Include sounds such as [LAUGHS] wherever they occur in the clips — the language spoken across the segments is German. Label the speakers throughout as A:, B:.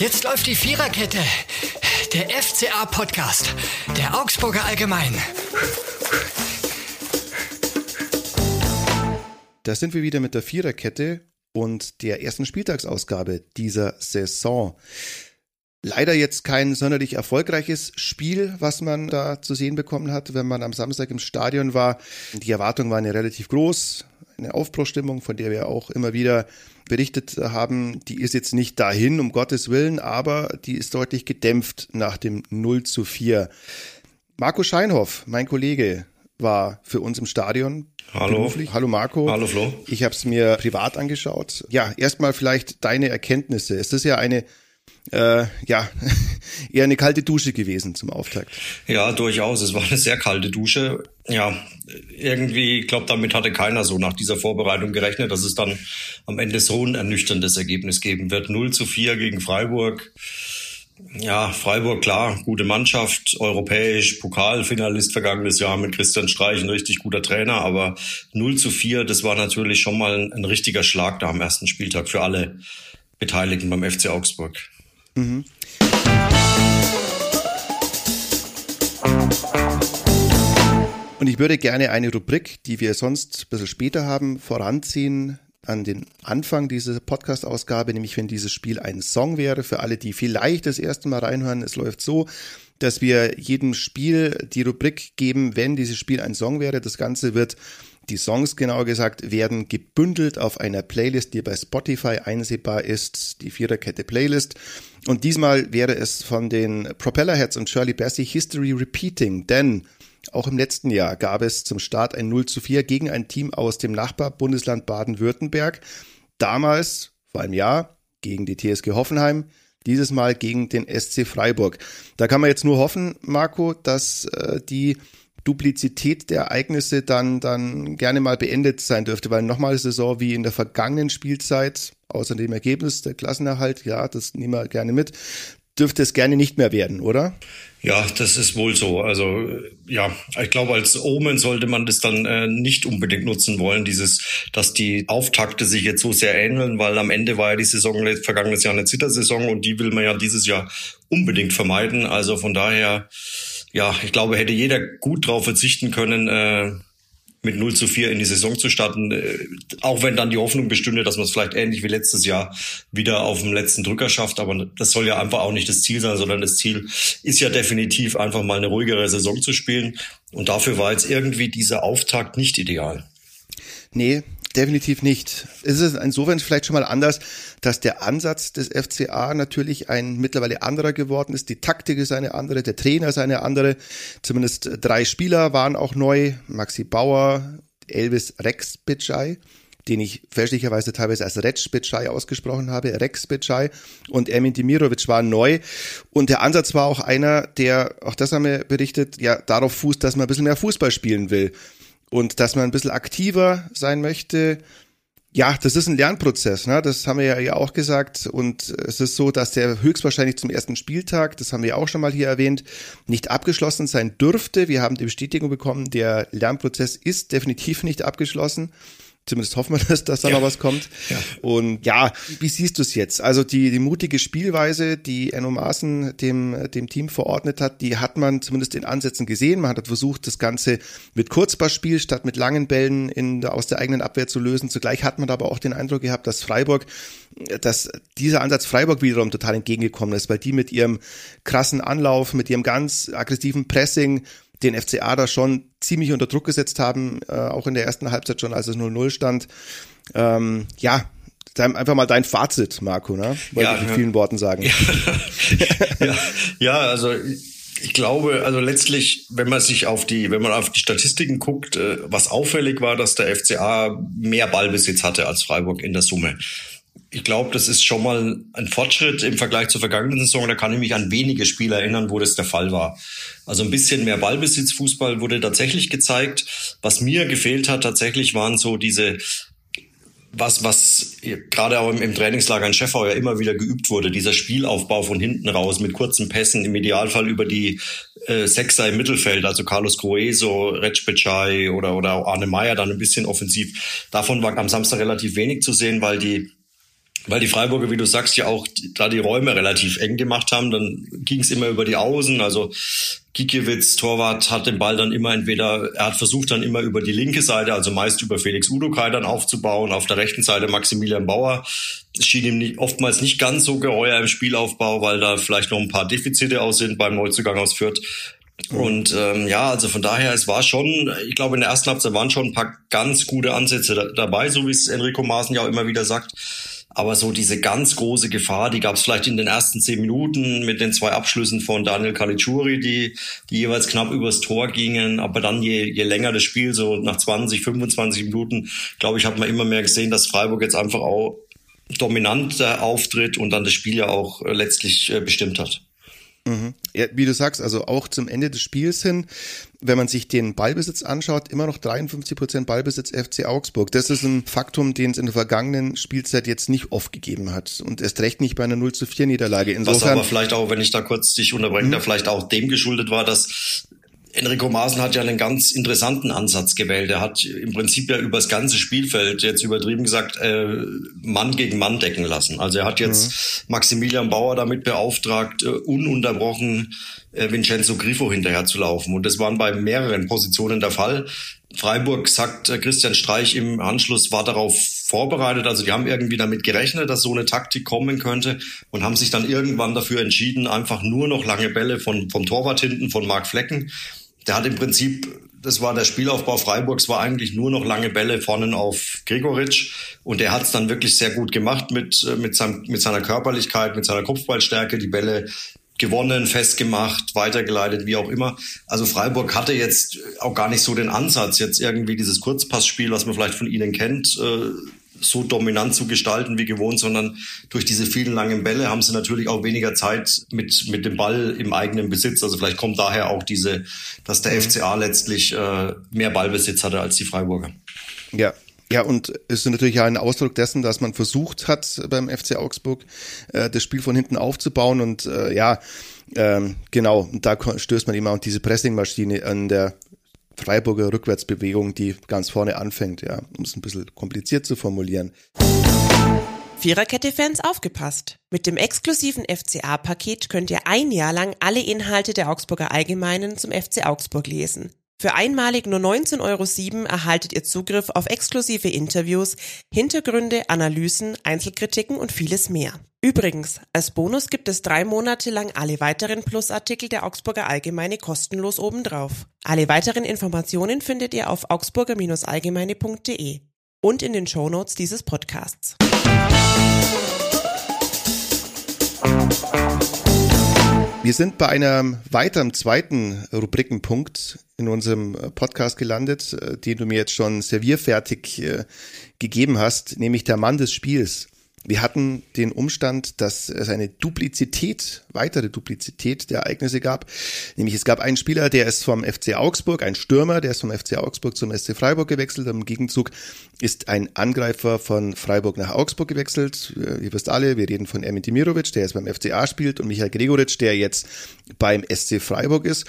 A: Jetzt läuft die Viererkette. Der FCA-Podcast. Der Augsburger Allgemein.
B: Da sind wir wieder mit der Viererkette und der ersten Spieltagsausgabe dieser Saison. Leider jetzt kein sonderlich erfolgreiches Spiel, was man da zu sehen bekommen hat, wenn man am Samstag im Stadion war. Die Erwartungen waren ja relativ groß. Eine Aufbruchstimmung, von der wir auch immer wieder berichtet haben, die ist jetzt nicht dahin, um Gottes Willen, aber die ist deutlich gedämpft nach dem 0 zu 4. Marco Scheinhoff, mein Kollege, war für uns im Stadion.
C: Hallo.
B: Beruflich. Hallo Marco.
C: Hallo Flo.
B: Ich habe es mir privat angeschaut. Ja, erstmal vielleicht deine Erkenntnisse. Es ist ja eine äh, ja, [LAUGHS] eher eine kalte Dusche gewesen zum Auftakt.
C: Ja, durchaus. Es war eine sehr kalte Dusche. Ja, irgendwie, ich glaube, damit hatte keiner so nach dieser Vorbereitung gerechnet, dass es dann am Ende so ein ernüchterndes Ergebnis geben wird. 0 zu 4 gegen Freiburg. Ja, Freiburg, klar, gute Mannschaft, europäisch, Pokalfinalist vergangenes Jahr mit Christian Streich, ein richtig guter Trainer, aber 0 zu 4, das war natürlich schon mal ein, ein richtiger Schlag da am ersten Spieltag für alle Beteiligten beim FC Augsburg. Mhm.
B: Und ich würde gerne eine Rubrik, die wir sonst ein bisschen später haben, voranziehen an den Anfang dieser Podcast-Ausgabe, nämlich wenn dieses Spiel ein Song wäre, für alle, die vielleicht das erste Mal reinhören. Es läuft so, dass wir jedem Spiel die Rubrik geben, wenn dieses Spiel ein Song wäre. Das Ganze wird die Songs, genauer gesagt, werden gebündelt auf einer Playlist, die bei Spotify einsehbar ist, die Viererkette Playlist. Und diesmal wäre es von den Propellerheads und Shirley Bassey History Repeating, denn auch im letzten Jahr gab es zum Start ein 0 zu 4 gegen ein Team aus dem Nachbarbundesland Baden-Württemberg. Damals, vor einem Jahr, gegen die TSG Hoffenheim, dieses Mal gegen den SC Freiburg. Da kann man jetzt nur hoffen, Marco, dass äh, die Duplizität der Ereignisse dann, dann gerne mal beendet sein dürfte, weil nochmal Saison wie in der vergangenen Spielzeit, außer dem Ergebnis der Klassenerhalt, ja, das nehmen wir gerne mit, dürfte es gerne nicht mehr werden, oder?
C: Ja, das ist wohl so. Also ja, ich glaube, als Omen sollte man das dann äh, nicht unbedingt nutzen wollen, dieses, dass die Auftakte sich jetzt so sehr ähneln, weil am Ende war ja die Saison vergangenes Jahr eine Zittersaison und die will man ja dieses Jahr unbedingt vermeiden. Also von daher ja, ich glaube, hätte jeder gut drauf verzichten können, äh, mit 0 zu 4 in die Saison zu starten, äh, auch wenn dann die Hoffnung bestünde, dass man es vielleicht ähnlich wie letztes Jahr wieder auf dem letzten Drücker schafft. Aber das soll ja einfach auch nicht das Ziel sein, sondern das Ziel ist ja definitiv einfach mal eine ruhigere Saison zu spielen. Und dafür war jetzt irgendwie dieser Auftakt nicht ideal.
B: Nee, definitiv nicht. Es ist insofern vielleicht schon mal anders, dass der Ansatz des FCA natürlich ein mittlerweile anderer geworden ist. Die Taktik ist eine andere, der Trainer ist eine andere. Zumindest drei Spieler waren auch neu. Maxi Bauer, Elvis Rex Bitschei, den ich fälschlicherweise teilweise als Rex Bitschei ausgesprochen habe, Rex Bitschei und Emin Dimirovic waren neu. Und der Ansatz war auch einer, der, auch das haben wir berichtet, ja, darauf fußt, dass man ein bisschen mehr Fußball spielen will und dass man ein bisschen aktiver sein möchte. Ja, das ist ein Lernprozess, ne? das haben wir ja auch gesagt. Und es ist so, dass der höchstwahrscheinlich zum ersten Spieltag, das haben wir auch schon mal hier erwähnt, nicht abgeschlossen sein dürfte. Wir haben die Bestätigung bekommen, der Lernprozess ist definitiv nicht abgeschlossen. Zumindest hoffen wir, [LAUGHS] dass, dass da ja. noch was kommt. Ja. Und ja, wie siehst du es jetzt? Also die, die mutige Spielweise, die Enno Maaßen dem, dem Team verordnet hat, die hat man zumindest in Ansätzen gesehen. Man hat versucht, das Ganze mit Kurzballspiel statt mit langen Bällen in, aus der eigenen Abwehr zu lösen. Zugleich hat man aber auch den Eindruck gehabt, dass Freiburg, dass dieser Ansatz Freiburg wiederum total entgegengekommen ist, weil die mit ihrem krassen Anlauf, mit ihrem ganz aggressiven Pressing den FCA da schon ziemlich unter Druck gesetzt haben, äh, auch in der ersten Halbzeit schon, als es 0-0 stand. Ähm, ja, einfach mal dein Fazit, Marco, ne? Wollte ja, ich in vielen Worten sagen.
C: Ja, [LAUGHS] ja, ja, also ich glaube, also letztlich, wenn man sich auf die, wenn man auf die Statistiken guckt, äh, was auffällig war, dass der FCA mehr Ballbesitz hatte als Freiburg in der Summe ich glaube, das ist schon mal ein Fortschritt im Vergleich zur vergangenen Saison. Da kann ich mich an wenige Spiele erinnern, wo das der Fall war. Also ein bisschen mehr Ballbesitzfußball wurde tatsächlich gezeigt. Was mir gefehlt hat tatsächlich waren so diese was, was gerade auch im, Trainingslager in Schäffau ja immer wieder geübt wurde, dieser Spielaufbau von hinten raus mit kurzen Pässen, im Idealfall über die äh, Sechser im Mittelfeld, also Carlos Coeso, Recpechai oder, oder Arne Meyer dann ein bisschen offensiv. Davon war am Samstag relativ wenig zu sehen, weil die weil die Freiburger, wie du sagst, ja auch da die Räume relativ eng gemacht haben. Dann ging es immer über die Außen. Also Gikiewicz, Torwart, hat den Ball dann immer entweder, er hat versucht dann immer über die linke Seite, also meist über Felix Udokai dann aufzubauen. Auf der rechten Seite Maximilian Bauer. Es schien ihm nicht, oftmals nicht ganz so geheuer im Spielaufbau, weil da vielleicht noch ein paar Defizite aus sind beim Neuzugang aus Fürth. Und ähm, ja, also von daher, es war schon, ich glaube, in der ersten Halbzeit waren schon ein paar ganz gute Ansätze da, dabei, so wie es Enrico Maaßen ja auch immer wieder sagt. Aber so diese ganz große Gefahr, die gab es vielleicht in den ersten zehn Minuten mit den zwei Abschlüssen von Daniel Caligiuri, die, die jeweils knapp übers Tor gingen. Aber dann je, je länger das Spiel, so nach 20, 25 Minuten, glaube ich, hat man immer mehr gesehen, dass Freiburg jetzt einfach auch dominanter auftritt und dann das Spiel ja auch äh, letztlich äh, bestimmt hat.
B: Mhm. Ja, wie du sagst, also auch zum Ende des Spiels hin, wenn man sich den Ballbesitz anschaut, immer noch 53 Prozent Ballbesitz FC Augsburg. Das ist ein Faktum, den es in der vergangenen Spielzeit jetzt nicht oft gegeben hat und erst recht nicht bei einer 0 zu 4 Niederlage.
C: Insofern, Was aber vielleicht auch, wenn ich da kurz dich unterbreche, mhm. da vielleicht auch dem geschuldet war, dass Enrico Maaßen hat ja einen ganz interessanten Ansatz gewählt. Er hat im Prinzip ja über das ganze Spielfeld jetzt übertrieben gesagt äh, Mann gegen Mann decken lassen. Also er hat jetzt mhm. Maximilian Bauer damit beauftragt, äh, ununterbrochen äh, Vincenzo Grifo hinterher zu laufen. Und das waren bei mehreren Positionen der Fall. Freiburg sagt äh, Christian Streich im Anschluss war darauf vorbereitet. Also die haben irgendwie damit gerechnet, dass so eine Taktik kommen könnte und haben sich dann irgendwann dafür entschieden, einfach nur noch lange Bälle von, vom Torwart hinten, von Marc Flecken der hat im Prinzip, das war der Spielaufbau Freiburgs, war eigentlich nur noch lange Bälle vorne auf Gregoritsch und der hat es dann wirklich sehr gut gemacht mit, äh, mit, seinem, mit seiner Körperlichkeit, mit seiner Kopfballstärke, die Bälle gewonnen, festgemacht, weitergeleitet, wie auch immer. Also Freiburg hatte jetzt auch gar nicht so den Ansatz, jetzt irgendwie dieses Kurzpassspiel, was man vielleicht von ihnen kennt, äh, so dominant zu gestalten wie gewohnt, sondern durch diese vielen langen Bälle haben sie natürlich auch weniger Zeit mit, mit dem Ball im eigenen Besitz. Also vielleicht kommt daher auch diese, dass der mhm. FCA letztlich äh, mehr Ballbesitz hatte als die Freiburger.
B: Ja, ja, und es ist natürlich auch ein Ausdruck dessen, dass man versucht hat, beim FC Augsburg äh, das Spiel von hinten aufzubauen. Und äh, ja, ähm, genau, da stößt man immer auf diese Pressingmaschine an der Freiburger Rückwärtsbewegung, die ganz vorne anfängt, ja, um es ein bisschen kompliziert zu formulieren.
D: Viererkette-Fans aufgepasst. Mit dem exklusiven FCA-Paket könnt ihr ein Jahr lang alle Inhalte der Augsburger Allgemeinen zum FC Augsburg lesen. Für einmalig nur 19,07 Euro erhaltet ihr Zugriff auf exklusive Interviews, Hintergründe, Analysen, Einzelkritiken und vieles mehr. Übrigens, als Bonus gibt es drei Monate lang alle weiteren Plusartikel der Augsburger Allgemeine kostenlos obendrauf. Alle weiteren Informationen findet ihr auf augsburger-allgemeine.de und in den Shownotes dieses Podcasts.
B: Wir sind bei einem weiteren zweiten Rubrikenpunkt in unserem Podcast gelandet, äh, den du mir jetzt schon servierfertig äh, gegeben hast, nämlich der Mann des Spiels. Wir hatten den Umstand, dass es eine Duplizität, weitere Duplizität der Ereignisse gab. Nämlich es gab einen Spieler, der ist vom FC Augsburg, ein Stürmer, der ist vom FC Augsburg zum SC Freiburg gewechselt. Im Gegenzug ist ein Angreifer von Freiburg nach Augsburg gewechselt. Ihr wisst alle, wir reden von Ermin Dimirovic, der jetzt beim FCA spielt und Michael Gregoritsch, der jetzt beim SC Freiburg ist.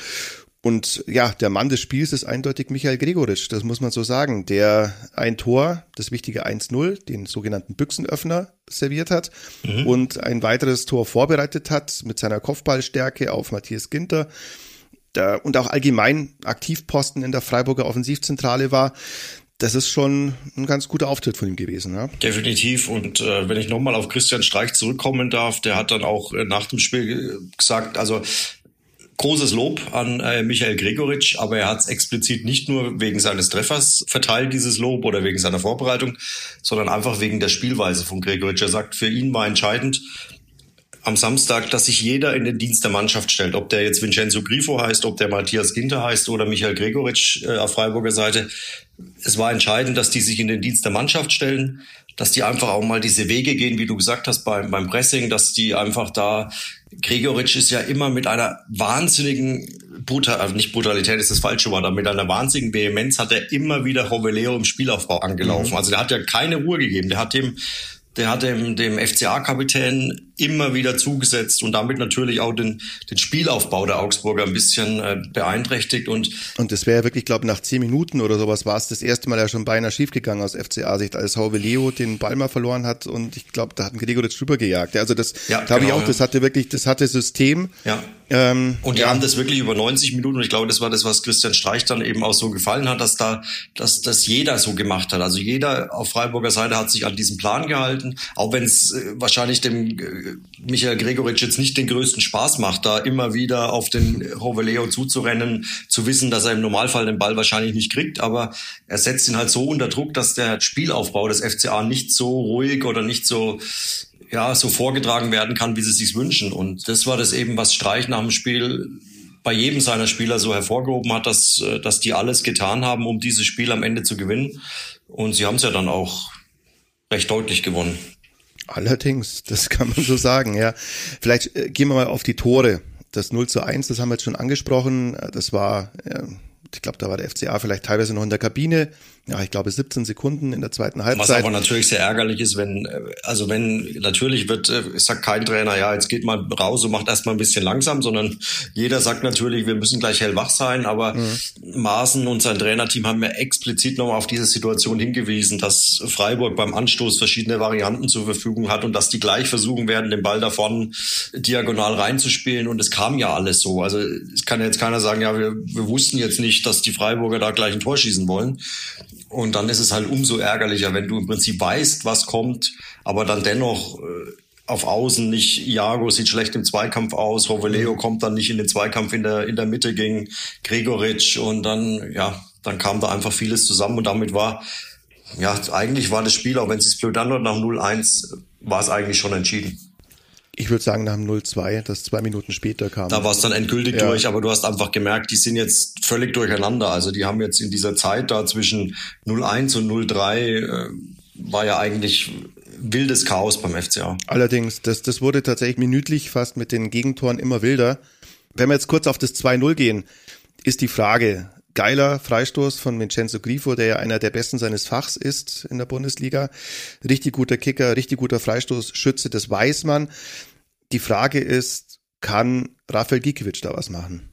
B: Und ja, der Mann des Spiels ist eindeutig Michael Gregoritsch, das muss man so sagen, der ein Tor, das wichtige 1-0, den sogenannten Büchsenöffner serviert hat mhm. und ein weiteres Tor vorbereitet hat mit seiner Kopfballstärke auf Matthias Ginter da, und auch allgemein Aktivposten in der Freiburger Offensivzentrale war. Das ist schon ein ganz guter Auftritt von ihm gewesen. Ja?
C: Definitiv. Und äh, wenn ich nochmal auf Christian Streich zurückkommen darf, der hat dann auch äh, nach dem Spiel gesagt, also Großes Lob an äh, Michael Gregoritsch, aber er hat es explizit nicht nur wegen seines Treffers verteilt, dieses Lob, oder wegen seiner Vorbereitung, sondern einfach wegen der Spielweise von Gregoritsch. Er sagt, für ihn war entscheidend am Samstag, dass sich jeder in den Dienst der Mannschaft stellt. Ob der jetzt Vincenzo Grifo heißt, ob der Matthias Ginter heißt oder Michael Gregoritsch äh, auf Freiburger Seite. Es war entscheidend, dass die sich in den Dienst der Mannschaft stellen, dass die einfach auch mal diese Wege gehen, wie du gesagt hast, beim, beim Pressing, dass die einfach da Gregoritsch ist ja immer mit einer wahnsinnigen Brutal, also nicht Brutalität ist das falsche Wort, aber mit einer wahnsinnigen Vehemenz hat er immer wieder Roveleo im Spielaufbau angelaufen. Mhm. Also der hat ja keine Ruhe gegeben. Der hat dem, der hat dem, dem FCA-Kapitän immer wieder zugesetzt und damit natürlich auch den, den Spielaufbau der Augsburger ein bisschen äh, beeinträchtigt. Und,
B: und das wäre ja wirklich, glaube nach zehn Minuten oder sowas war es das erste Mal ja schon beinahe schiefgegangen aus FCA-Sicht, als Hauwe Leo den Ball mal verloren hat und ich glaube, da hat ein Gregoritsch drüber gejagt. Also das ja, glaube genau, ich auch, das hatte wirklich, das hatte System.
C: Ja. Ähm, und die ja. haben das wirklich über 90 Minuten und ich glaube, das war das, was Christian Streich dann eben auch so gefallen hat, dass da, dass das jeder so gemacht hat. Also jeder auf Freiburger Seite hat sich an diesen Plan gehalten, auch wenn es äh, wahrscheinlich dem äh, Michael Gregoritsch jetzt nicht den größten Spaß macht, da immer wieder auf den Hoveleo zuzurennen, zu wissen, dass er im Normalfall den Ball wahrscheinlich nicht kriegt, aber er setzt ihn halt so unter Druck, dass der Spielaufbau des FCA nicht so ruhig oder nicht so ja, so vorgetragen werden kann, wie sie es sich wünschen. Und das war das eben, was Streich nach dem Spiel bei jedem seiner Spieler so hervorgehoben hat, dass, äh, dass die alles getan haben, um dieses Spiel am Ende zu gewinnen. Und sie haben es ja dann auch recht deutlich gewonnen.
B: Allerdings, das kann man so sagen, ja. Vielleicht äh, gehen wir mal auf die Tore. Das 0 zu 1, das haben wir jetzt schon angesprochen. Das war, äh, ich glaube, da war der FCA vielleicht teilweise noch in der Kabine ja, ich glaube 17 Sekunden in der zweiten Halbzeit.
C: Was aber natürlich sehr ärgerlich ist, wenn, also wenn, natürlich wird, äh, sagt kein Trainer, ja, jetzt geht mal raus und macht erstmal ein bisschen langsam, sondern jeder sagt natürlich, wir müssen gleich hellwach sein, aber mhm. Maaßen und sein Trainerteam haben mir explizit nochmal auf diese Situation hingewiesen, dass Freiburg beim Anstoß verschiedene Varianten zur Verfügung hat und dass die gleich versuchen werden, den Ball davon diagonal reinzuspielen und es kam ja alles so. Also es kann jetzt keiner sagen, ja, wir, wir wussten jetzt nicht, dass die Freiburger da gleich ein Tor schießen wollen. Und dann ist es halt umso ärgerlicher, wenn du im Prinzip weißt, was kommt, aber dann dennoch äh, auf Außen nicht, Iago sieht schlecht im Zweikampf aus, Roveleo kommt dann nicht in den Zweikampf in der, in der Mitte gegen Gregoritsch und dann, ja, dann kam da einfach vieles zusammen und damit war, ja, eigentlich war das Spiel, auch wenn es sich blöd anhört, nach 0-1 war es eigentlich schon entschieden.
B: Ich würde sagen, nach dem 0-2, das zwei Minuten später kam.
C: Da war es dann endgültig ja. durch, aber du hast einfach gemerkt, die sind jetzt völlig durcheinander. Also die haben jetzt in dieser Zeit da zwischen 0-1 und 0-3 äh, war ja eigentlich wildes Chaos beim FCA.
B: Allerdings, das, das wurde tatsächlich minütlich fast mit den Gegentoren immer wilder. Wenn wir jetzt kurz auf das 2-0 gehen, ist die Frage, geiler Freistoß von Vincenzo Grifo, der ja einer der besten seines Fachs ist in der Bundesliga. Richtig guter Kicker, richtig guter Freistoßschütze, das weiß man. Die Frage ist, kann Rafael Gikiewicz da was machen?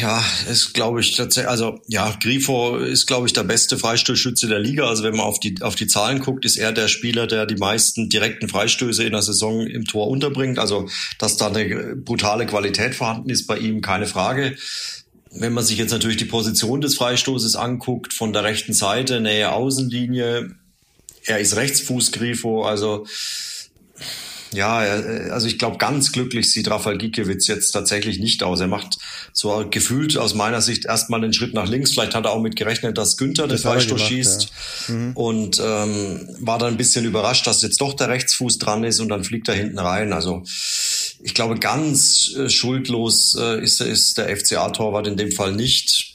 C: Ja, ist glaube ich tatsächlich, also ja, Grifo ist glaube ich der beste Freistoßschütze der Liga. Also wenn man auf die auf die Zahlen guckt, ist er der Spieler, der die meisten direkten Freistöße in der Saison im Tor unterbringt. Also dass da eine brutale Qualität vorhanden ist bei ihm, keine Frage. Wenn man sich jetzt natürlich die Position des Freistoßes anguckt, von der rechten Seite, Nähe Außenlinie, er ist Rechtsfuß Grifo, also ja, also ich glaube, ganz glücklich sieht Rafael Gikiewicz jetzt tatsächlich nicht aus. Er macht so gefühlt aus meiner Sicht erstmal einen Schritt nach links. Vielleicht hat er auch mit gerechnet, dass Günther den Freistoß schießt ja. mhm. und ähm, war dann ein bisschen überrascht, dass jetzt doch der Rechtsfuß dran ist und dann fliegt er hinten rein. Also ich glaube, ganz äh, schuldlos äh, ist, ist der FCA-Torwart in dem Fall nicht.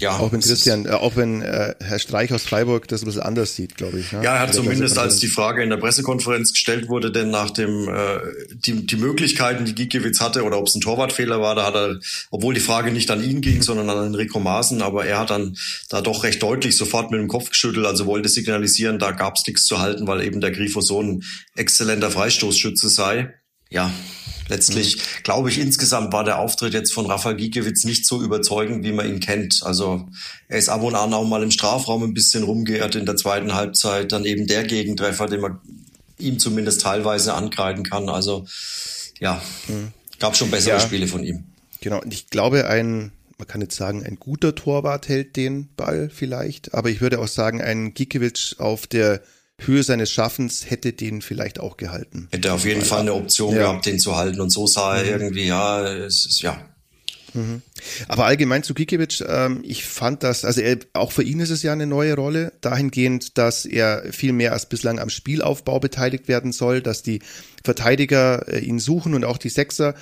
B: Ja, auch wenn Christian, äh, auch wenn äh, Herr Streich aus Freiburg das ein bisschen anders sieht, glaube ich.
C: Ne? Ja, er hat zumindest, als die Frage in der Pressekonferenz gestellt wurde, denn nach dem äh, die, die Möglichkeiten, die Gikiewicz hatte, oder ob es ein Torwartfehler war, da hat er, obwohl die Frage nicht an ihn ging, sondern an Enrico Maaßen, aber er hat dann da doch recht deutlich sofort mit dem Kopf geschüttelt, also wollte signalisieren, da gab es nichts zu halten, weil eben der Grifo so ein exzellenter Freistoßschütze sei. Ja, letztlich mhm. glaube ich, insgesamt war der Auftritt jetzt von Rafael Giekewitz nicht so überzeugend, wie man ihn kennt. Also er ist ab und an auch mal im Strafraum ein bisschen rumgeirrt in der zweiten Halbzeit. Dann eben der Gegentreffer, den man ihm zumindest teilweise ankreiden kann. Also ja, mhm. gab schon bessere ja, Spiele von ihm.
B: Genau, und ich glaube, ein, man kann jetzt sagen, ein guter Torwart hält den Ball vielleicht, aber ich würde auch sagen, ein Giekewitsch auf der Höhe seines Schaffens hätte den vielleicht auch gehalten.
C: Hätte auf jeden Fall eine Option ja. gehabt, den zu halten. Und so sah er mhm. irgendwie, ja, es ist, ja.
B: Mhm. Aber allgemein zu Gikiewicz, ähm, ich fand das, also er, auch für ihn ist es ja eine neue Rolle, dahingehend, dass er viel mehr als bislang am Spielaufbau beteiligt werden soll, dass die Verteidiger äh, ihn suchen und auch die Sechser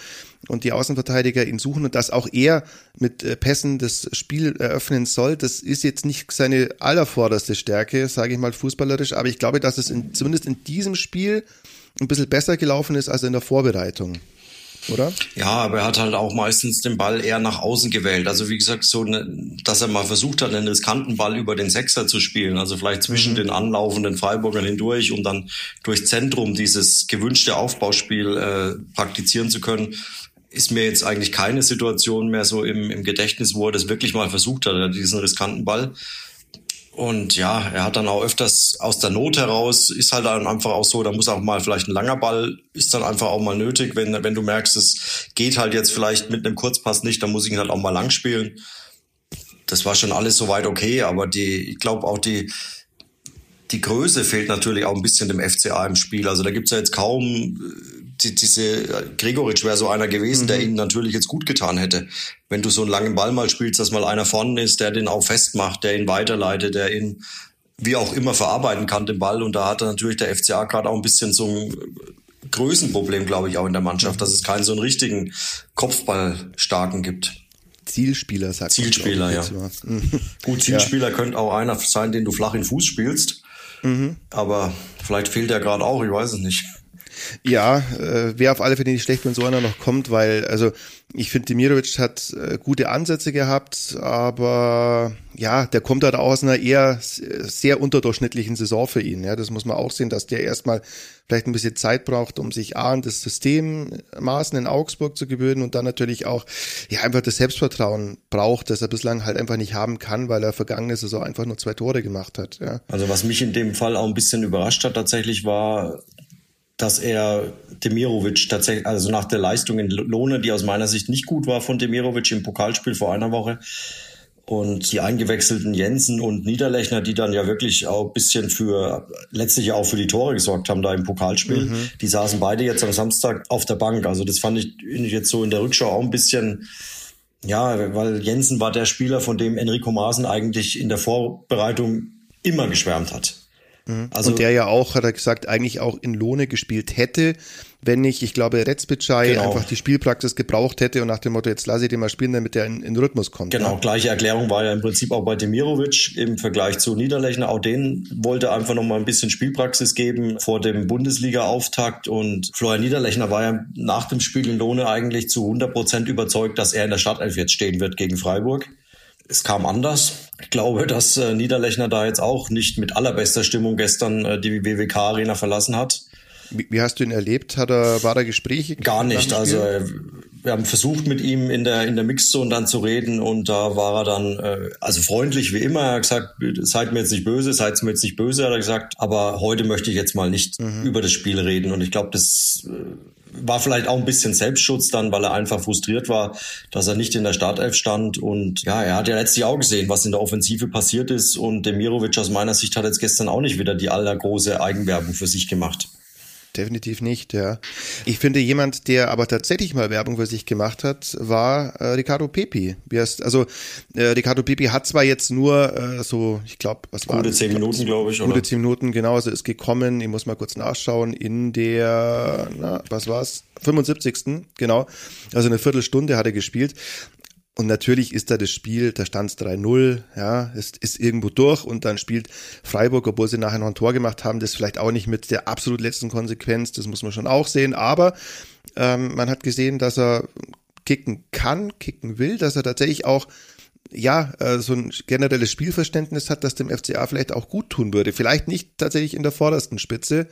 B: und die Außenverteidiger ihn suchen und dass auch er mit äh, Pässen das Spiel eröffnen soll. Das ist jetzt nicht seine allervorderste Stärke, sage ich mal fußballerisch, aber ich glaube, dass es in, zumindest in diesem Spiel ein bisschen besser gelaufen ist als in der Vorbereitung. Oder?
C: Ja, aber er hat halt auch meistens den Ball eher nach außen gewählt. Also wie gesagt, so, ne, dass er mal versucht hat, einen riskanten Ball über den Sechser zu spielen. Also vielleicht zwischen mhm. den anlaufenden Freiburgern hindurch, um dann durchs Zentrum dieses gewünschte Aufbauspiel äh, praktizieren zu können ist mir jetzt eigentlich keine Situation mehr so im, im Gedächtnis, wo er das wirklich mal versucht hat, diesen riskanten Ball. Und ja, er hat dann auch öfters aus der Not heraus, ist halt dann einfach auch so, da muss auch mal vielleicht ein langer Ball, ist dann einfach auch mal nötig, wenn, wenn du merkst, es geht halt jetzt vielleicht mit einem Kurzpass nicht, dann muss ich ihn halt auch mal lang spielen. Das war schon alles soweit okay, aber die, ich glaube auch die, die Größe fehlt natürlich auch ein bisschen dem FCA im Spiel. Also da gibt's ja jetzt kaum die, diese Gregoritsch wäre so einer gewesen, mhm. der ihnen natürlich jetzt gut getan hätte. Wenn du so einen langen Ball mal spielst, dass mal einer vorne ist, der den auch festmacht, der ihn weiterleitet, der ihn wie auch immer verarbeiten kann, den Ball. Und da hatte natürlich der FCA gerade auch ein bisschen so ein Größenproblem, glaube ich, auch in der Mannschaft, dass es keinen so einen richtigen Kopfballstarken gibt.
B: Zielspieler, sagt
C: Zielspieler, ja. Gut, Zielspieler ja. könnte auch einer sein, den du flach in Fuß spielst. Mhm. Aber vielleicht fehlt er gerade auch, ich weiß es nicht.
B: Ja, äh, wäre auf alle Fälle nicht schlecht, wenn so einer noch kommt, weil, also ich finde, Demirovic hat äh, gute Ansätze gehabt, aber ja, der kommt halt aus einer eher sehr unterdurchschnittlichen Saison für ihn. Ja, das muss man auch sehen, dass der erstmal vielleicht ein bisschen Zeit braucht, um sich A an das System Maßen in Augsburg zu gewöhnen und dann natürlich auch ja einfach das Selbstvertrauen braucht, das er bislang halt einfach nicht haben kann, weil er vergangene Saison einfach nur zwei Tore gemacht hat. Ja.
C: Also was mich in dem Fall auch ein bisschen überrascht hat tatsächlich war, dass er Demirovic tatsächlich, also nach der Leistung in Lohne, die aus meiner Sicht nicht gut war von Demirovic im Pokalspiel vor einer Woche, und die eingewechselten Jensen und Niederlechner, die dann ja wirklich auch ein bisschen für, letztlich auch für die Tore gesorgt haben da im Pokalspiel, mhm. die saßen beide jetzt am Samstag auf der Bank. Also das fand ich jetzt so in der Rückschau auch ein bisschen, ja, weil Jensen war der Spieler, von dem Enrico Maaßen eigentlich in der Vorbereitung immer geschwärmt hat.
B: Mhm. Also, und der ja auch, hat er gesagt, eigentlich auch in Lohne gespielt hätte, wenn nicht, ich glaube, Retzbitschei genau. einfach die Spielpraxis gebraucht hätte und nach dem Motto, jetzt lasse ich den mal spielen, damit der in, in Rhythmus kommt.
C: Genau, ja. gleiche Erklärung war ja im Prinzip auch bei Demirovic im Vergleich zu Niederlechner. Auch den wollte einfach noch mal ein bisschen Spielpraxis geben vor dem Bundesliga-Auftakt und Florian Niederlechner war ja nach dem Spiel in Lohne eigentlich zu 100 Prozent überzeugt, dass er in der Startelf jetzt stehen wird gegen Freiburg es kam anders. Ich glaube, dass äh, Niederlechner da jetzt auch nicht mit allerbester Stimmung gestern äh, die WWK Arena verlassen hat.
B: Wie, wie, hast du ihn erlebt? Hat er, war da Gespräche?
C: Gar nicht. Also äh, wir haben versucht mit ihm in der in der Mixzone dann zu reden und da war er dann äh, also freundlich wie immer. Er hat gesagt, seid mir jetzt nicht böse, seid mir jetzt nicht böse, hat er gesagt. Aber heute möchte ich jetzt mal nicht mhm. über das Spiel reden und ich glaube, das äh, war vielleicht auch ein bisschen Selbstschutz dann, weil er einfach frustriert war, dass er nicht in der Startelf stand. Und ja, er hat ja letztlich auch gesehen, was in der Offensive passiert ist. Und Demirovic aus meiner Sicht hat jetzt gestern auch nicht wieder die allergroße Eigenwerbung für sich gemacht.
B: Definitiv nicht, ja. Ich finde, jemand, der aber tatsächlich mal Werbung für sich gemacht hat, war äh, Ricardo Pepi. Also äh, Ricardo Pepi hat zwar jetzt nur äh, so, ich glaube, was war
C: Gute zehn Minuten, glaube ich,
B: oder? Gute zehn Minuten, genau. Also ist gekommen, ich muss mal kurz nachschauen, in der, na, was war's? 75. Genau. Also eine Viertelstunde hat er gespielt. Und natürlich ist da das Spiel, da stand es 3-0, ja, es ist irgendwo durch und dann spielt Freiburg, obwohl sie nachher noch ein Tor gemacht haben, das vielleicht auch nicht mit der absolut letzten Konsequenz, das muss man schon auch sehen, aber ähm, man hat gesehen, dass er kicken kann, kicken will, dass er tatsächlich auch ja, äh, so ein generelles Spielverständnis hat, das dem FCA vielleicht auch gut tun würde. Vielleicht nicht tatsächlich in der vordersten Spitze,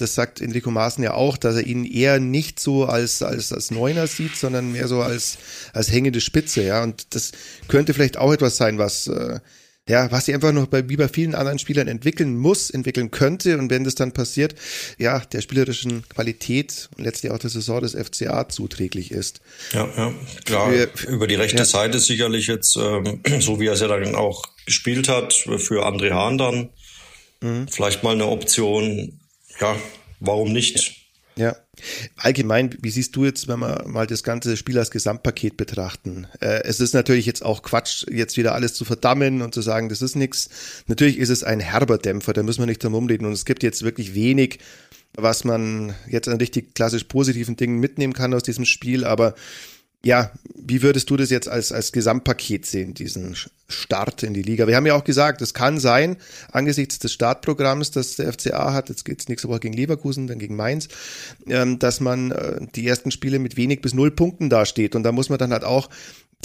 B: das sagt Enrico Maaßen ja auch, dass er ihn eher nicht so als, als, als Neuner sieht, sondern mehr so als, als hängende Spitze, ja. Und das könnte vielleicht auch etwas sein, was, äh, ja, was sie einfach noch bei, wie bei vielen anderen Spielern entwickeln muss, entwickeln könnte. Und wenn das dann passiert, ja, der spielerischen Qualität und letztlich auch der Saison des FCA zuträglich ist.
C: Ja, ja, klar. Für, über die rechte ja. Seite sicherlich jetzt, ähm, so wie er es ja dann auch gespielt hat, für André Hahn dann. Mhm. Vielleicht mal eine Option ja, warum nicht?
B: Ja. Allgemein, wie siehst du jetzt, wenn wir mal das ganze Spiel als Gesamtpaket betrachten? Äh, es ist natürlich jetzt auch Quatsch, jetzt wieder alles zu verdammen und zu sagen, das ist nichts. Natürlich ist es ein herber Dämpfer, da müssen wir nicht drum rumreden. Und es gibt jetzt wirklich wenig, was man jetzt an richtig klassisch positiven Dingen mitnehmen kann aus diesem Spiel. Aber ja, wie würdest du das jetzt als, als Gesamtpaket sehen, diesen Start in die Liga? Wir haben ja auch gesagt, es kann sein, angesichts des Startprogramms, das der FCA hat, jetzt geht's nächste Woche gegen Leverkusen, dann gegen Mainz, ähm, dass man äh, die ersten Spiele mit wenig bis null Punkten dasteht. Und da muss man dann halt auch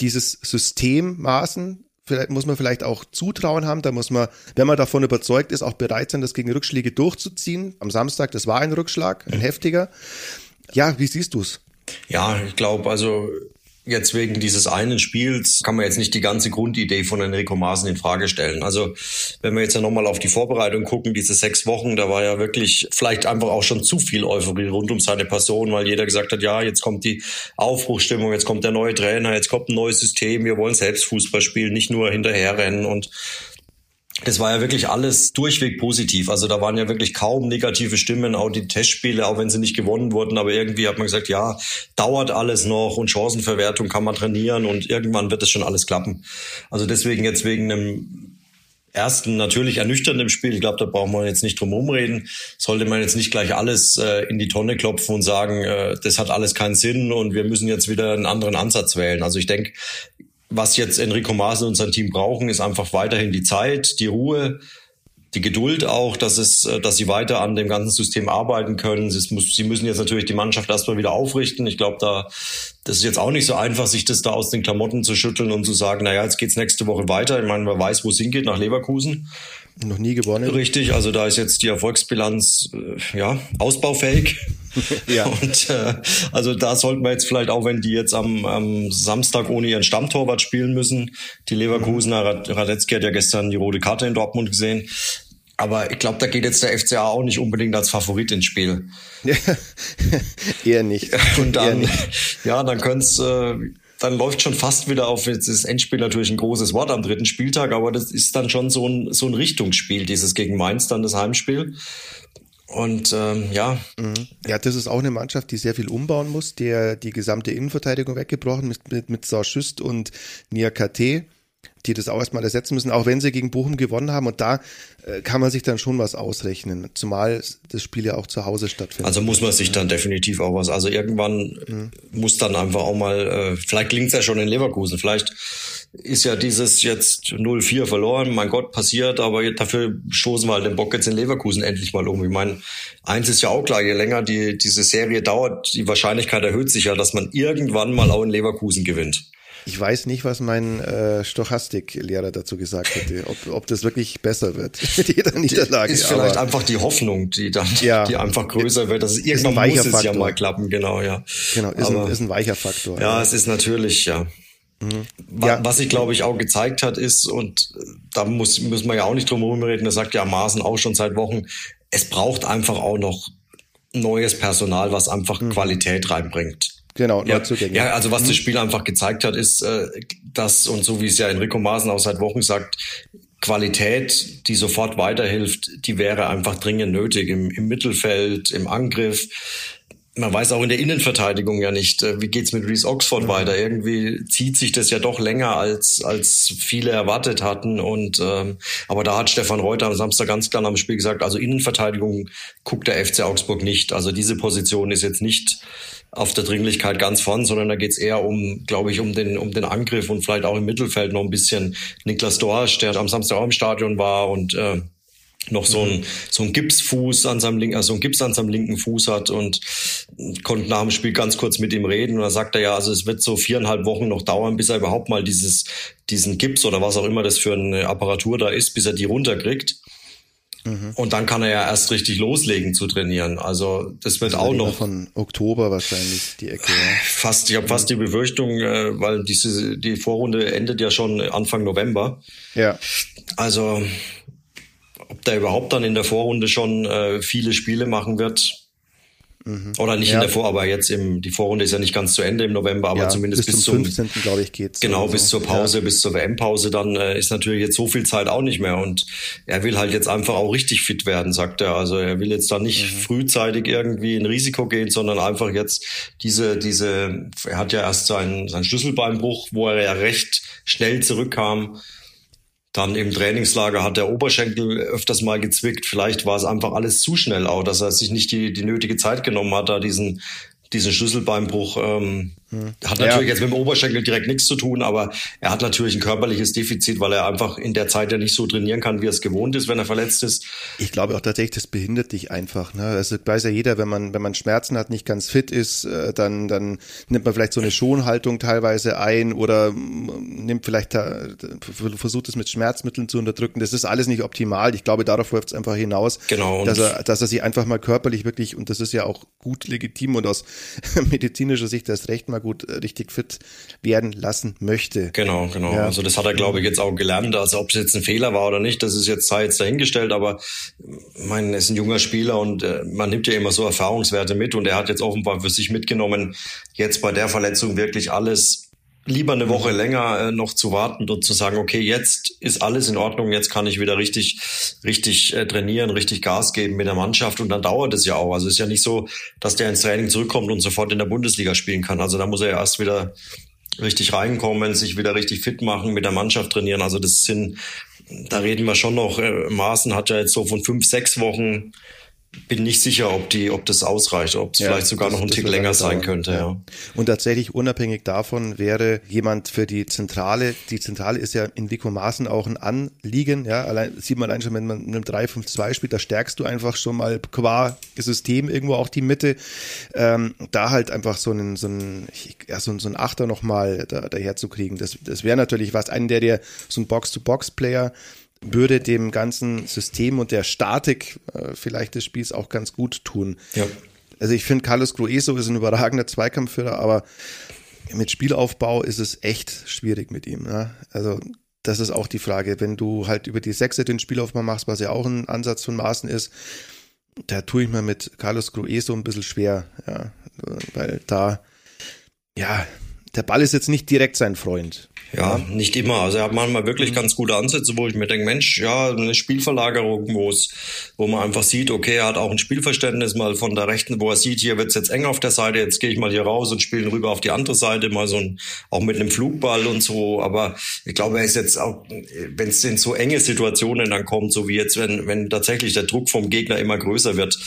B: dieses System maßen, vielleicht muss man vielleicht auch Zutrauen haben, da muss man, wenn man davon überzeugt ist, auch bereit sein, das gegen Rückschläge durchzuziehen. Am Samstag, das war ein Rückschlag, ein heftiger. Ja, wie siehst du's?
C: Ja, ich glaube, also jetzt wegen dieses einen Spiels kann man jetzt nicht die ganze Grundidee von Enrico Maaßen in Frage stellen. Also wenn wir jetzt ja nochmal auf die Vorbereitung gucken, diese sechs Wochen, da war ja wirklich vielleicht einfach auch schon zu viel Euphorie rund um seine Person, weil jeder gesagt hat, ja, jetzt kommt die Aufbruchstimmung, jetzt kommt der neue Trainer, jetzt kommt ein neues System, wir wollen selbst Fußball spielen, nicht nur hinterherrennen und das war ja wirklich alles durchweg positiv. Also da waren ja wirklich kaum negative Stimmen, auch die Testspiele, auch wenn sie nicht gewonnen wurden. Aber irgendwie hat man gesagt, ja, dauert alles noch und Chancenverwertung kann man trainieren und irgendwann wird es schon alles klappen. Also deswegen jetzt wegen einem ersten natürlich ernüchternden Spiel, ich glaube, da brauchen wir jetzt nicht drum rumreden, sollte man jetzt nicht gleich alles äh, in die Tonne klopfen und sagen, äh, das hat alles keinen Sinn und wir müssen jetzt wieder einen anderen Ansatz wählen. Also ich denke, was jetzt Enrico Maase und sein Team brauchen, ist einfach weiterhin die Zeit, die Ruhe, die Geduld auch, dass es, äh, dass sie weiter an dem ganzen System arbeiten können. Sie, muss, sie müssen jetzt natürlich die Mannschaft erstmal wieder aufrichten. Ich glaube, da das ist jetzt auch nicht so einfach, sich das da aus den Klamotten zu schütteln und zu sagen, naja, jetzt geht's nächste Woche weiter. Ich meine, man weiß, wo es hingeht, nach Leverkusen.
B: Noch nie gewonnen.
C: Richtig, also da ist jetzt die Erfolgsbilanz äh, ja ausbaufähig. [LAUGHS] ja. Und äh, also da sollten wir jetzt vielleicht auch, wenn die jetzt am, am Samstag ohne ihren Stammtorwart spielen müssen, die Leverkusener, Radetzky hat ja gestern die rote Karte in Dortmund gesehen, aber ich glaube, da geht jetzt der FCA auch nicht unbedingt als Favorit ins Spiel. [LAUGHS]
B: Eher nicht.
C: Und dann,
B: nicht.
C: ja, dann können's, äh, dann läuft schon fast wieder auf, jetzt ist Endspiel natürlich ein großes Wort am dritten Spieltag, aber das ist dann schon so ein, so ein Richtungsspiel, dieses gegen Mainz, dann das Heimspiel. Und ähm, ja.
B: Mhm. Ja, das ist auch eine Mannschaft, die sehr viel umbauen muss, der die gesamte Innenverteidigung weggebrochen mit, mit, mit Sauschüst und Niakate die das auch erstmal ersetzen müssen, auch wenn sie gegen Bochum gewonnen haben. Und da äh, kann man sich dann schon was ausrechnen, zumal das Spiel ja auch zu Hause stattfindet.
C: Also muss man sich dann definitiv auch was. Also irgendwann mhm. muss dann einfach auch mal, äh, vielleicht klingt's ja schon in Leverkusen, vielleicht ist ja dieses jetzt 0-4 verloren, mein Gott, passiert, aber dafür stoßen wir halt den Bock jetzt in Leverkusen endlich mal um. Ich meine, eins ist ja auch klar, je länger die, diese Serie dauert, die Wahrscheinlichkeit erhöht sich ja, dass man irgendwann mal auch in Leverkusen gewinnt.
B: Ich weiß nicht, was mein äh, Stochastiklehrer dazu gesagt hätte, ob, ob das wirklich besser wird [LAUGHS] mit
C: jeder Niederlage. Ist vielleicht einfach die Hoffnung, die dann, ja, die einfach größer wird. Das ist irgendwann muss es ja mal klappen, genau, ja.
B: Genau, ist, Aber, ein, ist ein weicher Faktor.
C: Ja, ja, es ist natürlich, ja. Mhm. Ja. Was sich, glaube ich, auch gezeigt hat, ist, und da muss, müssen wir ja auch nicht drum herum reden, das sagt ja Maaßen auch schon seit Wochen, es braucht einfach auch noch neues Personal, was einfach mhm. Qualität reinbringt.
B: Genau,
C: ja, Ja, also was das Spiel einfach gezeigt hat, ist, äh, dass, und so wie es ja Enrico Maaßen auch seit Wochen sagt, Qualität, die sofort weiterhilft, die wäre einfach dringend nötig im, im Mittelfeld, im Angriff. Man weiß auch in der Innenverteidigung ja nicht, äh, wie geht's mit Reese Oxford mhm. weiter. Irgendwie zieht sich das ja doch länger, als, als viele erwartet hatten. Und ähm, aber da hat Stefan Reuter am Samstag ganz klar am Spiel gesagt, also Innenverteidigung guckt der FC Augsburg nicht. Also diese Position ist jetzt nicht auf der Dringlichkeit ganz vorn, sondern da geht's eher um, glaube ich, um den, um den Angriff und vielleicht auch im Mittelfeld noch ein bisschen. Niklas Dorsch, der am Samstag auch im Stadion war und äh, noch so ein, so ein Gipsfuß an seinem linken, also ein Gips an seinem linken Fuß hat und konnte nach dem Spiel ganz kurz mit ihm reden. Und da sagt er ja, also es wird so viereinhalb Wochen noch dauern, bis er überhaupt mal dieses, diesen Gips oder was auch immer das für eine Apparatur da ist, bis er die runterkriegt. Mhm. Und dann kann er ja erst richtig loslegen zu trainieren. Also das wird das auch noch
B: von Oktober wahrscheinlich die Ecke. Ja.
C: Fast, ich habe fast die Befürchtung, äh, weil diese die Vorrunde endet ja schon Anfang November.
B: Ja.
C: Also ob der überhaupt dann in der Vorrunde schon äh, viele Spiele machen wird, Mhm. Oder nicht ja. in der Vor, aber jetzt im, die Vorrunde ist ja nicht ganz zu Ende im November, aber ja, zumindest bis, bis zum,
B: 15. glaube ich geht's.
C: Genau, bis so. zur Pause, ja. bis zur WM-Pause, dann äh, ist natürlich jetzt so viel Zeit auch nicht mehr und er will halt jetzt einfach auch richtig fit werden, sagt er. Also er will jetzt da nicht mhm. frühzeitig irgendwie in Risiko gehen, sondern einfach jetzt diese, diese, er hat ja erst seinen, seinen Schlüsselbeinbruch, wo er ja recht schnell zurückkam, dann im Trainingslager hat der Oberschenkel öfters mal gezwickt. Vielleicht war es einfach alles zu schnell auch, dass er sich nicht die, die nötige Zeit genommen hat, da diesen, diesen Schlüsselbeinbruch ähm, Hat natürlich ja. jetzt mit dem Oberschenkel direkt nichts zu tun, aber er hat natürlich ein körperliches Defizit, weil er einfach in der Zeit ja nicht so trainieren kann, wie er es gewohnt ist, wenn er verletzt ist.
B: Ich glaube auch tatsächlich, das behindert dich einfach. Ne? Also weiß ja jeder, wenn man wenn man Schmerzen hat, nicht ganz fit ist, äh, dann dann nimmt man vielleicht so eine Schonhaltung teilweise ein oder nimmt vielleicht versucht es mit Schmerzmitteln zu unterdrücken. Das ist alles nicht optimal. Ich glaube, darauf läuft es einfach hinaus,
C: genau,
B: dass er dass er sich einfach mal körperlich wirklich und das ist ja auch gut legitim und aus [LAUGHS] medizinischer Sicht das Recht mal mal gut äh, richtig fit werden lassen möchte.
C: Genau, genau. Ja. Also das hat er, glaube ich, jetzt auch gelernt. Also ob es jetzt ein Fehler war oder nicht, das ist jetzt sei jetzt dahingestellt. Aber ich meine, er ist ein junger Spieler und äh, man nimmt ja immer so Erfahrungswerte mit und er hat jetzt offenbar für sich mitgenommen, jetzt bei der Verletzung wirklich alles lieber eine Woche länger äh, noch zu warten und zu sagen, okay, jetzt ist alles in Ordnung, jetzt kann ich wieder richtig, richtig äh, trainieren, richtig Gas geben mit der Mannschaft und dann dauert es ja auch. Also es ist ja nicht so, dass der ins Training zurückkommt und sofort in der Bundesliga spielen kann. Also da muss er ja erst wieder richtig reinkommen, sich wieder richtig fit machen, mit der Mannschaft trainieren. Also das sind, da reden wir schon noch, äh, Maaßen hat ja jetzt so von fünf, sechs Wochen bin nicht sicher, ob die, ob das ausreicht, ob es ja, vielleicht sogar das, noch ein Tick länger sein könnte. Ja. ja.
B: Und tatsächlich unabhängig davon wäre jemand für die Zentrale. Die Zentrale ist ja in Vico Maaßen auch ein Anliegen. Ja, allein sieht man allein schon, wenn man mit einem 3-5-2 spielt, da stärkst du einfach schon mal qua System irgendwo auch die Mitte. Ähm, da halt einfach so einen, so einen, ja, so, so einen Achter nochmal da, daher zu kriegen. Das, das wäre natürlich was. Einen, der dir so ein Box-to-Box-Player würde dem ganzen System und der Statik äh, vielleicht des Spiels auch ganz gut tun. Ja. Also ich finde, Carlos Grueso ist ein überragender Zweikampfführer, aber mit Spielaufbau ist es echt schwierig mit ihm. Ja? Also das ist auch die Frage, wenn du halt über die Sechse den Spielaufbau machst, was ja auch ein Ansatz von Maßen ist, da tue ich mir mit Carlos Grueso ein bisschen schwer, ja, weil da, ja, der Ball ist jetzt nicht direkt sein Freund.
C: Ja, nicht immer. Also er hat manchmal wirklich mhm. ganz gute Ansätze, wo ich mir denke, Mensch, ja, eine Spielverlagerung, wo es, wo man einfach sieht, okay, er hat auch ein Spielverständnis mal von der rechten, wo er sieht, hier wird's jetzt eng auf der Seite, jetzt gehe ich mal hier raus und spiele rüber auf die andere Seite, mal so ein, auch mit einem Flugball und so. Aber ich glaube, er ist jetzt auch, wenn es in so enge Situationen dann kommt, so wie jetzt, wenn, wenn tatsächlich der Druck vom Gegner immer größer wird,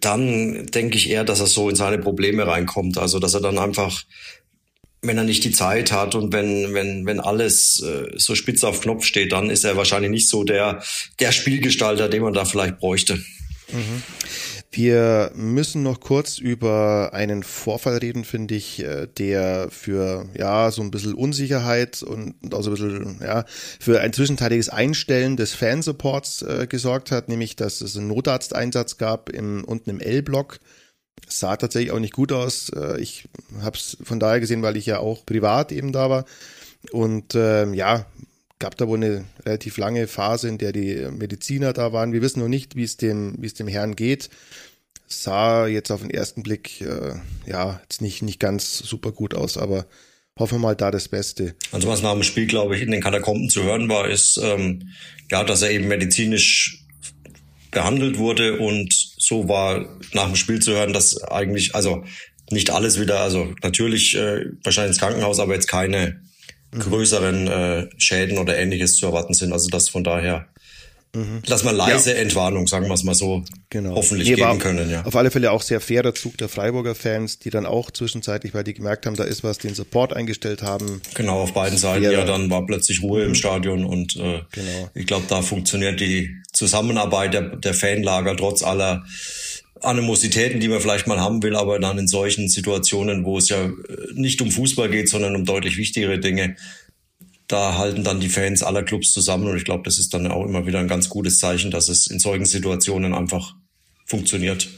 C: dann denke ich eher, dass er so in seine Probleme reinkommt. Also, dass er dann einfach wenn er nicht die Zeit hat und wenn, wenn, wenn alles äh, so spitz auf Knopf steht, dann ist er wahrscheinlich nicht so der, der Spielgestalter, den man da vielleicht bräuchte.
B: Mhm. Wir müssen noch kurz über einen Vorfall reden, finde ich, äh, der für ja so ein bisschen Unsicherheit und also ein bisschen ja für ein zwischenteiliges Einstellen des Fansupports äh, gesorgt hat, nämlich dass es einen Notarzteinsatz gab im, unten im L-Block sah tatsächlich auch nicht gut aus. Äh, ich habe es von daher gesehen, weil ich ja auch privat eben da war. Und ähm, ja, gab da wohl eine relativ lange Phase, in der die Mediziner da waren. Wir wissen noch nicht, wie es dem, es dem Herrn geht. Sah jetzt auf den ersten Blick äh, ja jetzt nicht nicht ganz super gut aus, aber hoffen wir mal da das Beste.
C: Also was nach dem Spiel, glaube ich, in den Katakomben zu hören war, ist ähm, ja, dass er eben medizinisch behandelt wurde und so war nach dem Spiel zu hören, dass eigentlich, also nicht alles wieder, also natürlich äh, wahrscheinlich ins Krankenhaus, aber jetzt keine mhm. größeren äh, Schäden oder ähnliches zu erwarten sind. Also das von daher Mhm. Dass man leise ja. Entwarnung, sagen wir es mal so, genau. hoffentlich nee, geben können. Ja.
B: Auf alle Fälle auch sehr fairer Zug der Freiburger Fans, die dann auch zwischenzeitlich, weil die gemerkt haben, da ist was, den Support eingestellt haben.
C: Genau, auf beiden Seiten. Ja, dann war plötzlich Ruhe mhm. im Stadion und äh, genau. ich glaube, da funktioniert die Zusammenarbeit der, der Fanlager trotz aller Animositäten, die man vielleicht mal haben will, aber dann in solchen Situationen, wo es ja nicht um Fußball geht, sondern um deutlich wichtigere Dinge, da halten dann die Fans aller Clubs zusammen und ich glaube, das ist dann auch immer wieder ein ganz gutes Zeichen, dass es in solchen Situationen einfach funktioniert.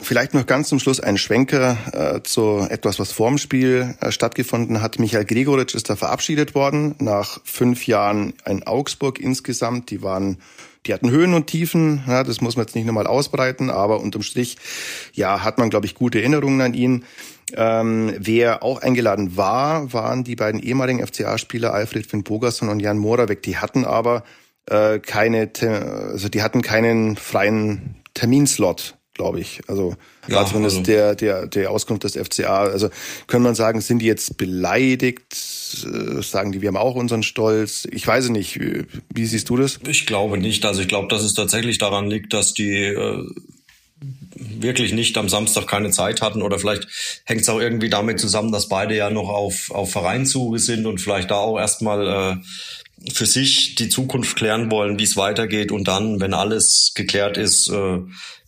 B: Vielleicht noch ganz zum Schluss ein Schwenker äh, zu etwas, was vorm Spiel äh, stattgefunden hat. Michael Gregoritsch ist da verabschiedet worden nach fünf Jahren in Augsburg insgesamt. Die waren, die hatten Höhen und Tiefen. Ja, das muss man jetzt nicht nochmal ausbreiten, aber unterm Strich, ja, hat man glaube ich gute Erinnerungen an ihn. Ähm, wer auch eingeladen war, waren die beiden ehemaligen FCA-Spieler Alfred Finn Bogerson und Jan Moravec. Die hatten aber äh, keine, also die hatten keinen freien Terminslot, glaube ich. Also ja, zumindest also. der, der, der Auskunft des FCA. Also können man sagen, sind die jetzt beleidigt? Äh, sagen die, wir haben auch unseren Stolz. Ich weiß nicht. Wie, wie siehst du das?
C: Ich glaube nicht. Also ich glaube, dass es tatsächlich daran liegt, dass die äh wirklich nicht am Samstag keine Zeit hatten oder vielleicht hängt es auch irgendwie damit zusammen, dass beide ja noch auf, auf Vereinsuche sind und vielleicht da auch erstmal äh, für sich die Zukunft klären wollen, wie es weitergeht und dann, wenn alles geklärt ist, äh,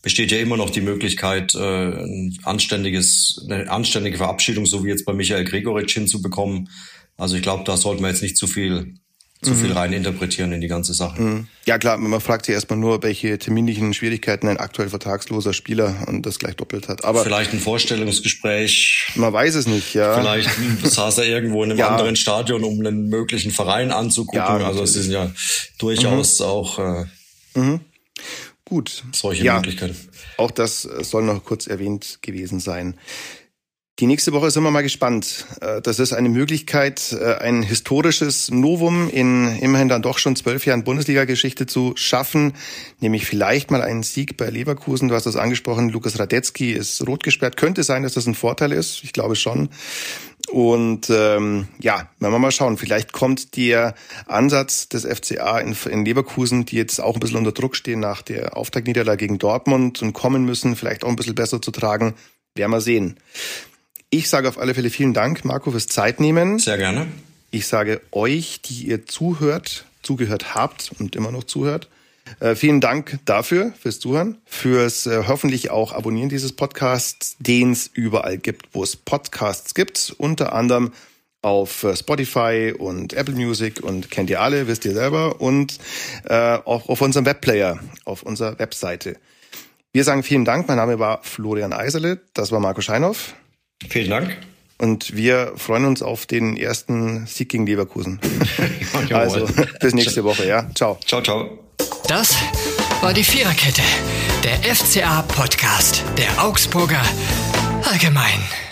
C: besteht ja immer noch die Möglichkeit, äh, ein anständiges, eine anständige Verabschiedung, so wie jetzt bei Michael Gregoritsch hinzubekommen. Also ich glaube, da sollten wir jetzt nicht zu viel zu viel mhm. rein interpretieren in die ganze Sache. Mhm.
B: Ja klar, man fragt sich erstmal nur, welche terminlichen Schwierigkeiten ein aktuell vertragsloser Spieler und das gleich doppelt hat. Aber
C: vielleicht ein Vorstellungsgespräch.
B: Man weiß es nicht, ja.
C: Vielleicht saß er irgendwo in einem [LAUGHS] ja. anderen Stadion, um einen möglichen Verein anzugucken. Ja, also es sind ja durchaus mhm. auch äh, mhm.
B: gut
C: solche ja, Möglichkeiten.
B: Auch das soll noch kurz erwähnt gewesen sein. Die nächste Woche sind wir mal gespannt. Äh, das ist eine Möglichkeit, äh, ein historisches Novum in immerhin dann doch schon zwölf Jahren Bundesliga-Geschichte zu schaffen, nämlich vielleicht mal einen Sieg bei Leverkusen. Du hast das angesprochen, Lukas Radetzky ist rot gesperrt. Könnte sein, dass das ein Vorteil ist. Ich glaube schon. Und ähm, ja, wenn wir mal schauen, vielleicht kommt der Ansatz des FCA in, in Leverkusen, die jetzt auch ein bisschen unter Druck stehen nach der Auftaktniederlage gegen Dortmund und kommen müssen, vielleicht auch ein bisschen besser zu tragen. Werden wir sehen. Ich sage auf alle Fälle vielen Dank, Marco, fürs Zeitnehmen.
C: Sehr gerne.
B: Ich sage euch, die ihr zuhört, zugehört habt und immer noch zuhört, äh, vielen Dank dafür, fürs Zuhören, fürs äh, hoffentlich auch Abonnieren dieses Podcasts, den es überall gibt, wo es Podcasts gibt, unter anderem auf äh, Spotify und Apple Music und kennt ihr alle, wisst ihr selber, und äh, auch auf unserem Webplayer, auf unserer Webseite. Wir sagen vielen Dank. Mein Name war Florian Eiserle, das war Marco Scheinhoff.
C: Vielen Dank.
B: Und wir freuen uns auf den ersten Sieg gegen Leverkusen. [LAUGHS] also bis nächste Woche, ja. Ciao.
C: Ciao, ciao.
A: Das war die Viererkette, der FCA-Podcast der Augsburger Allgemein.